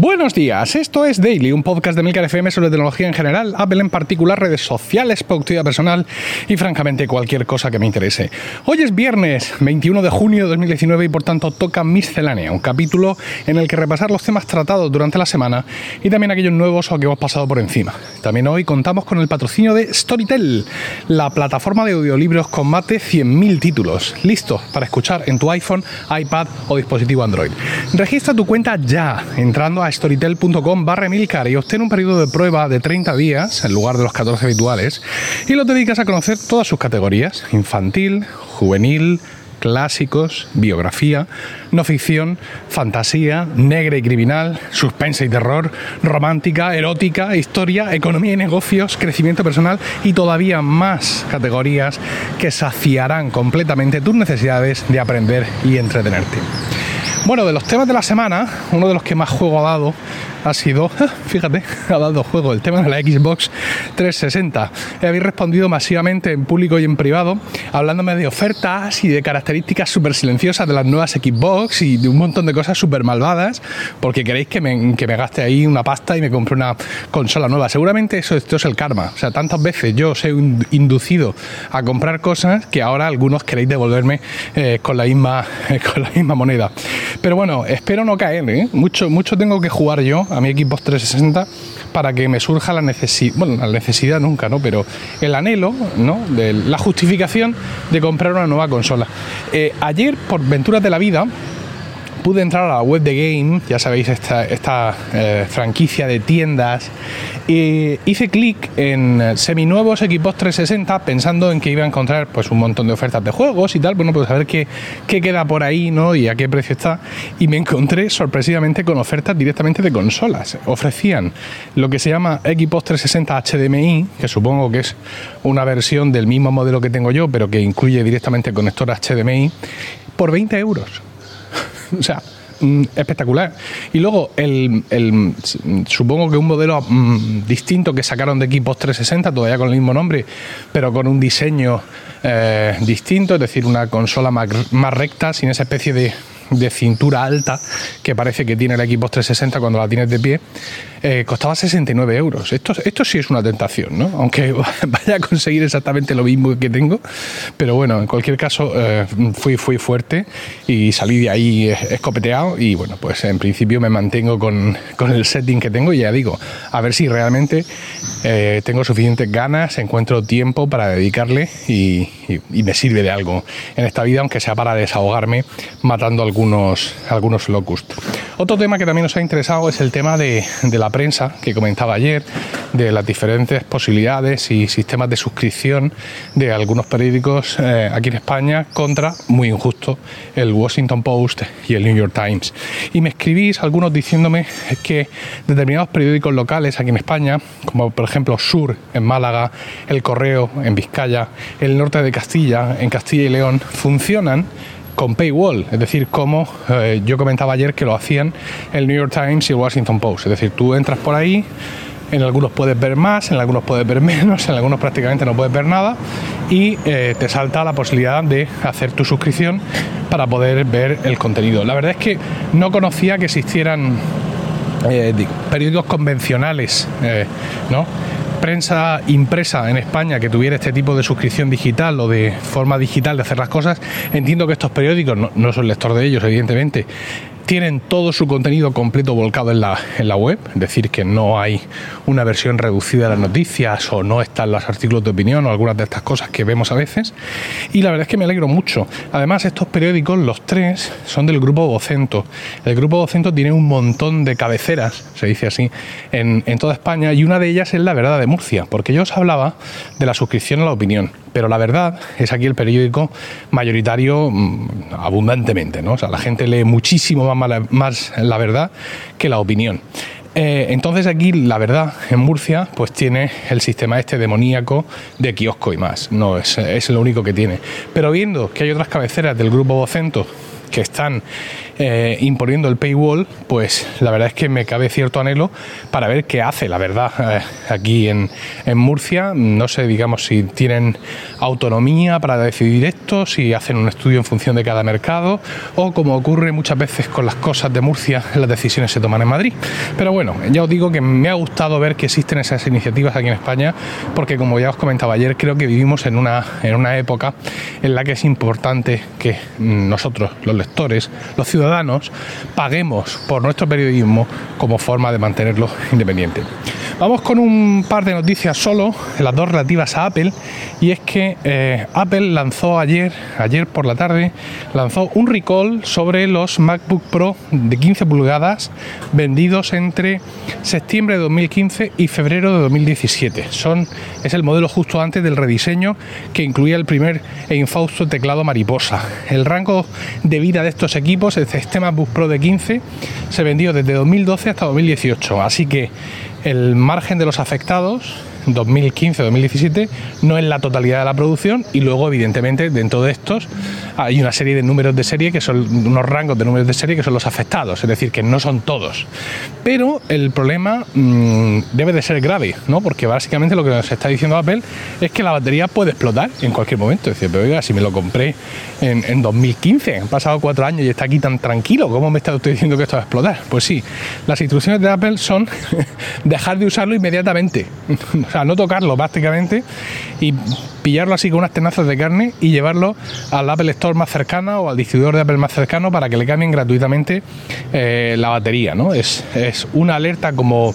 Buenos días, esto es Daily, un podcast de Milcar FM sobre tecnología en general, Apple en particular, redes sociales, productividad personal y francamente cualquier cosa que me interese. Hoy es viernes 21 de junio de 2019 y por tanto toca Miscelánea, un capítulo en el que repasar los temas tratados durante la semana y también aquellos nuevos o que hemos pasado por encima. También hoy contamos con el patrocinio de Storytel, la plataforma de audiolibros con más de 100.000 títulos, listos para escuchar en tu iPhone, iPad o dispositivo Android. Registra tu cuenta ya entrando a storytel.com barra milcar y obtén un periodo de prueba de 30 días en lugar de los 14 habituales y lo dedicas a conocer todas sus categorías, infantil, juvenil, clásicos, biografía, no ficción, fantasía, negra y criminal, suspense y terror, romántica, erótica, historia, economía y negocios, crecimiento personal y todavía más categorías que saciarán completamente tus necesidades de aprender y entretenerte. Bueno, de los temas de la semana, uno de los que más juego ha dado ha sido, fíjate, ha dado juego el tema de la Xbox 360. Habéis respondido masivamente en público y en privado, hablándome de ofertas y de características súper silenciosas de las nuevas Xbox y de un montón de cosas súper malvadas, porque queréis que me, que me, gaste ahí una pasta y me compre una consola nueva. Seguramente eso esto es el karma. O sea, tantas veces yo os he inducido a comprar cosas que ahora algunos queréis devolverme eh, con, la misma, con la misma moneda. Pero bueno, espero no caer, ¿eh? Mucho, mucho tengo que jugar yo a mi Xbox 360 para que me surja la necesidad, bueno, la necesidad nunca, ¿no? Pero el anhelo, ¿no? De la justificación de comprar una nueva consola. Eh, ayer, por venturas de la vida, pude entrar a la web de Game, ya sabéis, esta, eh, franquicia de tiendas, y hice clic en seminuevos equipos 360 pensando en que iba a encontrar pues un montón de ofertas de juegos y tal, bueno, pues a ver qué, qué queda por ahí, ¿no? Y a qué precio está. Y me encontré sorpresivamente con ofertas directamente de consolas. Ofrecían lo que se llama equipos 360 HDMI, que supongo que es una versión del mismo modelo que tengo yo, pero que incluye directamente conector HDMI, por 20 euros. o sea, mm, espectacular. Y luego, el, supongo que un modelo mm, distinto que sacaron de equipos 360, todavía con el mismo nombre, pero con un diseño eh, distinto, es decir, una consola más recta, sin esa especie de de cintura alta que parece que tiene el Xbox 360 cuando la tienes de pie, eh, costaba 69 euros. Esto, esto sí es una tentación, ¿no? Aunque vaya a conseguir exactamente lo mismo que tengo, pero bueno, en cualquier caso eh, fui, fui fuerte y salí de ahí escopeteado y bueno, pues en principio me mantengo con, con el setting que tengo y ya digo, a ver si realmente eh, tengo suficientes ganas, encuentro tiempo para dedicarle y, me sirve de algo en esta vida, aunque sea para desahogarme matando algunos, algunos. Otro tema que también nos ha interesado es el tema de, la prensa que comentaba ayer, de las diferentes posibilidades y sistemas de suscripción de algunos periódicos eh, aquí en España contra, muy injusto, el Washington Post y el New York Times. Y me escribís algunos diciéndome que determinados periódicos locales aquí en España, como por ejemplo Sur en Málaga, El Correo en Vizcaya, el norte de Castilla en Castilla y León, funcionan con paywall, es decir, como eh, yo comentaba ayer que lo hacían el New York Times y el Washington Post, es decir, tú entras por ahí, en algunos puedes ver más, en algunos puedes ver menos, en algunos prácticamente no puedes ver nada y eh, te salta la posibilidad de hacer tu suscripción para poder ver el contenido. La verdad es que no conocía que existieran eh, periódicos convencionales, ¿no? Prensa impresa en España que tuviera este tipo de suscripción digital o de forma digital de hacer las cosas, entiendo que estos periódicos, no, no soy lector de ellos evidentemente, tienen todo su contenido completo volcado en la, en la web, es decir, que no hay una versión reducida de las noticias o no están los artículos de opinión o algunas de estas cosas que vemos a veces. Y la verdad es que me alegro mucho. Además, estos periódicos, los tres, son del grupo Vocento. El grupo Vocento tiene un montón de cabeceras, se dice así, en, en toda España y una de ellas es La Verdad de Murcia, porque yo os hablaba de la suscripción a la opinión pero la verdad es aquí el periódico mayoritario mm, abundantemente, ¿no? O sea, la gente lee muchísimo más, la verdad que la opinión. Eh, entonces aquí la verdad en Murcia pues tiene el sistema este demoníaco de kiosco y más, no es, es lo único que tiene. Pero viendo que hay otras cabeceras del grupo Vocento que están eh, imponiendo el paywall, pues la verdad es que me cabe cierto anhelo para ver qué hace, la verdad, eh, aquí en, en, Murcia. No sé, digamos, si tienen autonomía para decidir esto, si hacen un estudio en función de cada mercado, o como ocurre muchas veces con las cosas de Murcia, las decisiones se toman en Madrid. Pero bueno, ya os digo que me ha gustado ver que existen esas iniciativas aquí en España, porque como ya os comentaba ayer, creo que vivimos en una, en una época en la que es importante que nosotros, los lectores, los ciudadanos, paguemos por nuestro periodismo como forma de mantenerlo independiente. Vamos con un par de noticias solo, las dos relativas a Apple, y es que eh, Apple lanzó ayer, ayer por la tarde, lanzó un recall sobre los MacBook Pro de 15 pulgadas vendidos entre septiembre de 2015 y febrero de 2017. Son, es el modelo justo antes del rediseño que incluía el primer e infausto teclado mariposa. El rango de de estos equipos, el sistema MacBook Pro de 15, se vendió desde 2012 hasta 2018, así que el margen de los afectados 2015-2017 no es la totalidad de la producción y luego evidentemente dentro de estos hay una serie de números de serie que son unos rangos de números de serie que son los afectados, es decir, que no son todos. Pero el problema mmm, debe de ser grave, ¿no? Porque básicamente lo que nos está diciendo Apple es que la batería puede explotar en cualquier momento. Es decir, pero oiga, si me lo compré en, en 2015, han pasado cuatro años y está aquí tan tranquilo, ¿cómo me está usted diciendo que esto va a explotar? Pues sí, las instrucciones de Apple son dejar de usarlo inmediatamente. no tocarlo prácticamente y pillarlo así con unas tenazas de carne y llevarlo al Apple Store más cercana o al distribuidor de Apple más cercano para que le cambien gratuitamente eh, la batería. ¿no? Es, es una alerta como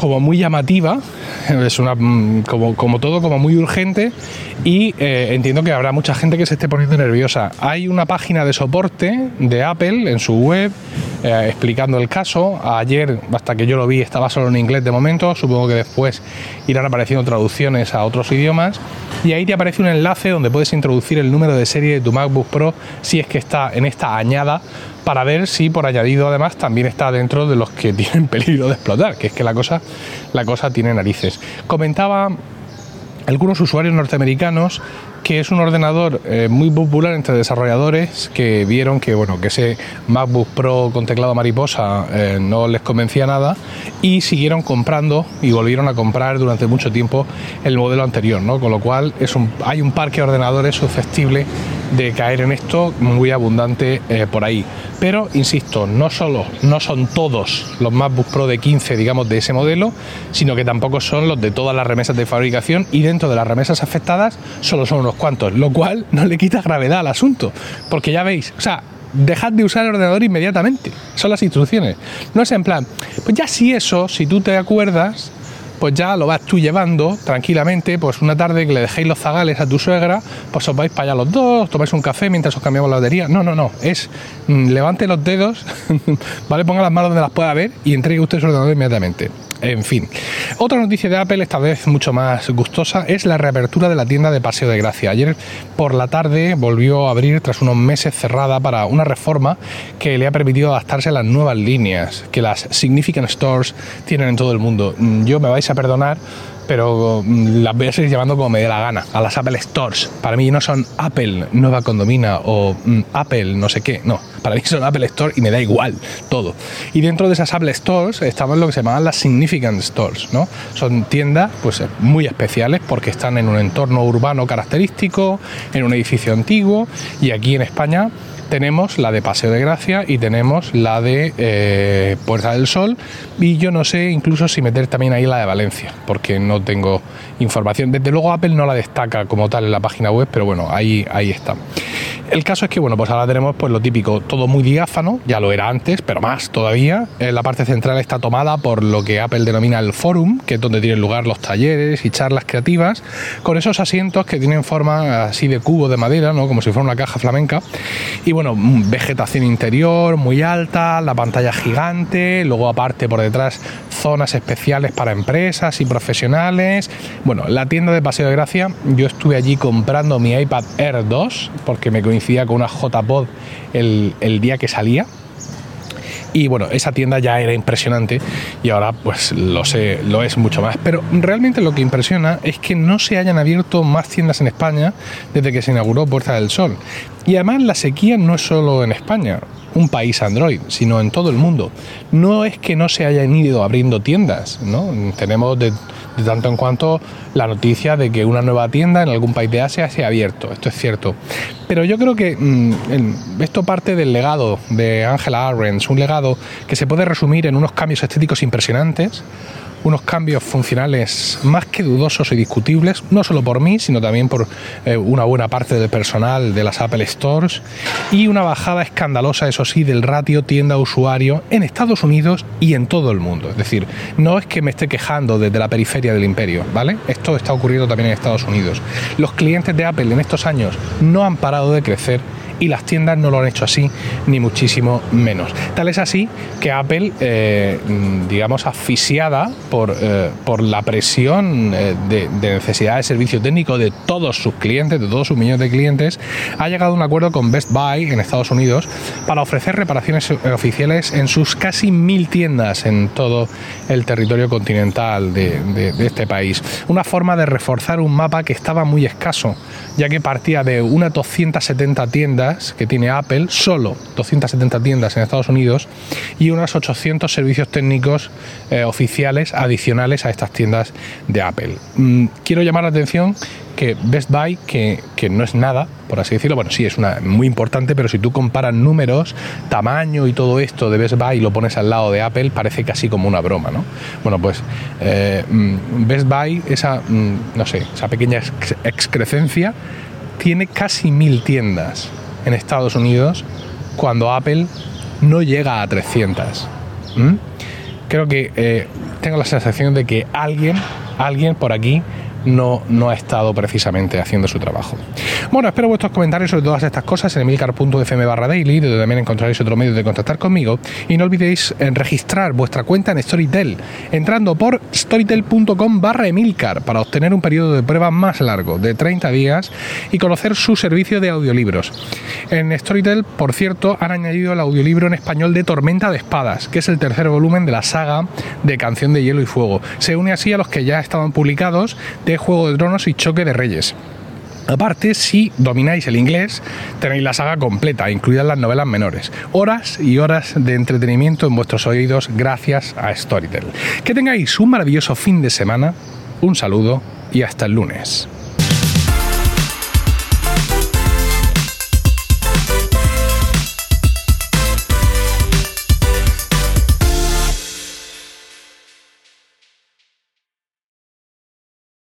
como muy llamativa, es una mm, como, como todo, como muy urgente y eh, entiendo que habrá mucha gente que se esté poniendo nerviosa. Hay una página de soporte de Apple en su web eh, explicando el caso. Ayer, hasta que yo lo vi, estaba solo en inglés de momento, supongo que después irán apareciendo traducciones a otros idiomas y ahí te aparece un enlace donde puedes introducir el número de serie de tu MacBook Pro si es que está en esta añada para ver si por añadido además también está dentro de los que tienen peligro de explotar, que es que la cosa, la cosa tiene narices. Comentaba algunos usuarios norteamericanos que es un ordenador eh, muy popular entre desarrolladores que vieron que bueno que ese MacBook Pro con teclado mariposa eh, no les convencía nada y siguieron comprando y volvieron a comprar durante mucho tiempo el modelo anterior, ¿no? Con lo cual es un, hay un parque de ordenadores susceptible de caer en esto muy abundante eh, por ahí. Pero insisto, no solo no son todos los MacBook Pro de 15, digamos, de ese modelo, sino que tampoco son los de todas las remesas de fabricación y dentro de las remesas afectadas solo son unos cuantos, lo cual no le quita gravedad al asunto, porque ya veis, o sea, dejad de usar el ordenador inmediatamente. Son las instrucciones. No es en plan, pues ya si eso, si tú te acuerdas, pues ya lo vas tú llevando tranquilamente, pues una tarde que le dejéis los zagales a tu suegra, pues os vais para allá los dos, tomáis un café mientras os cambiamos la batería. No, no, no, es mmm, levante los dedos, ¿vale? Ponga las manos donde las pueda ver y entregue usted su ordenador inmediatamente. En fin. Otra noticia de Apple, esta vez mucho más gustosa, es la reapertura de la tienda de Paseo de Gracia. Ayer por la tarde volvió a abrir tras unos meses cerrada para una reforma que le ha permitido adaptarse a las nuevas líneas que las Significant Stores tienen en todo el mundo. Yo me vais a perdonar pero mm, las voy a seguir llamando como me dé la gana, a las Apple Stores. Para mí no son Apple Nueva Condomina o mm, Apple no sé qué, no. Para mí son Apple Store y me da igual todo. Y dentro de esas Apple Stores estaban lo que se llamaban las Significant Stores, ¿no? Son tiendas pues muy especiales porque están en un entorno urbano característico, en un edificio antiguo y aquí en España tenemos la de Paseo de Gracia y tenemos la de eh, Puerta del Sol y yo no sé incluso si meter también ahí la de Valencia porque no tengo información. Desde luego Apple no la destaca como tal en la página web, pero bueno, ahí, ahí está. El caso es que, bueno, pues ahora tenemos pues lo típico, todo muy diáfano, ya lo era antes, pero más todavía. Eh, la parte central está tomada por lo que Apple denomina el forum, que es donde tienen lugar los talleres y charlas creativas, con esos asientos que tienen forma así de cubo de madera, ¿no? Como si fuera una caja flamenca. Y bueno, mm, vegetación interior muy alta, la pantalla gigante, luego aparte por detrás zonas especiales para empresas y profesionales. Bueno, la tienda de Paseo de Gracia, yo estuve allí comprando mi iPad Air 2 porque me con una JPod el, el día que salía Y bueno, esa tienda ya era impresionante y ahora pues lo sé, lo es mucho más. Pero realmente lo que impresiona es que no se hayan abierto más tiendas en España desde que se inauguró Puerta del Sol. Y además la sequía no es solo en España, un país Android, sino en todo el mundo. No es que no se hayan ido abriendo tiendas, ¿no? Tenemos de tanto en cuanto la noticia de que una nueva tienda en algún país de Asia se ha abierto. Esto es cierto. Pero yo creo que mm, esto parte del legado de Angela Arendt, un legado que se puede resumir en unos cambios estéticos impresionantes, unos cambios funcionales más que dudosos y discutibles, no solo por mí, sino también por eh, una buena parte del personal de las Apple Stores, y una bajada escandalosa, eso sí, del ratio tienda-usuario en Estados Unidos y en todo el mundo. Es decir, no es que me esté quejando desde la periferia del imperio, ¿vale? Esto está ocurriendo también en Estados Unidos. Los clientes de Apple en estos años no han parado de crecer y las tiendas no lo han hecho así, ni muchísimo menos. Tal es así que Apple, eh, digamos, asfixiada por, eh, por la presión eh, de, necesidad de servicio técnico de todos sus clientes, de todos sus millones de clientes, ha llegado a un acuerdo con Best Buy en Estados Unidos para ofrecer reparaciones oficiales en sus casi mil tiendas en todo el territorio continental de, de este país. Una forma de reforzar un mapa que estaba muy escaso, ya que partía de unas 270 tiendas que tiene Apple, solo 270 tiendas en Estados Unidos y unos 800 servicios técnicos eh, oficiales adicionales a estas tiendas de Apple. Mm, quiero llamar la atención que Best Buy, que, no es nada, por así decirlo, bueno, sí es una muy importante, pero si tú comparas números, tamaño y todo esto de Best Buy y lo pones al lado de Apple, parece casi como una broma, ¿no? Bueno, pues eh, mm, Best Buy, esa, mm, no sé, esa pequeña excrescencia, tiene casi mil tiendas en Estados Unidos cuando Apple no llega a 300. Creo que eh, tengo la sensación de que alguien, alguien por aquí no, no ha estado precisamente haciendo su trabajo. Bueno, espero vuestros comentarios sobre todas estas cosas en emilcar.fm barra daily, donde también encontraréis otro medio de contactar conmigo. Y no olvidéis en registrar vuestra cuenta en Storytel, entrando por storytel.com barra emilcar para obtener un periodo de prueba más largo, de 30 días, y conocer su servicio de audiolibros. En Storytel, por cierto, han añadido el audiolibro en español de Tormenta de Espadas, que es el tercer volumen de la saga de Canción de Hielo y Fuego. Se une así a los que ya estaban publicados Juego de Tronos y Choque de Reyes. Aparte, si domináis el inglés, tenéis la saga completa, incluidas las novelas menores. Horas y horas de entretenimiento en vuestros oídos gracias a Storytel. Que tengáis un maravilloso fin de semana, un saludo y hasta el lunes.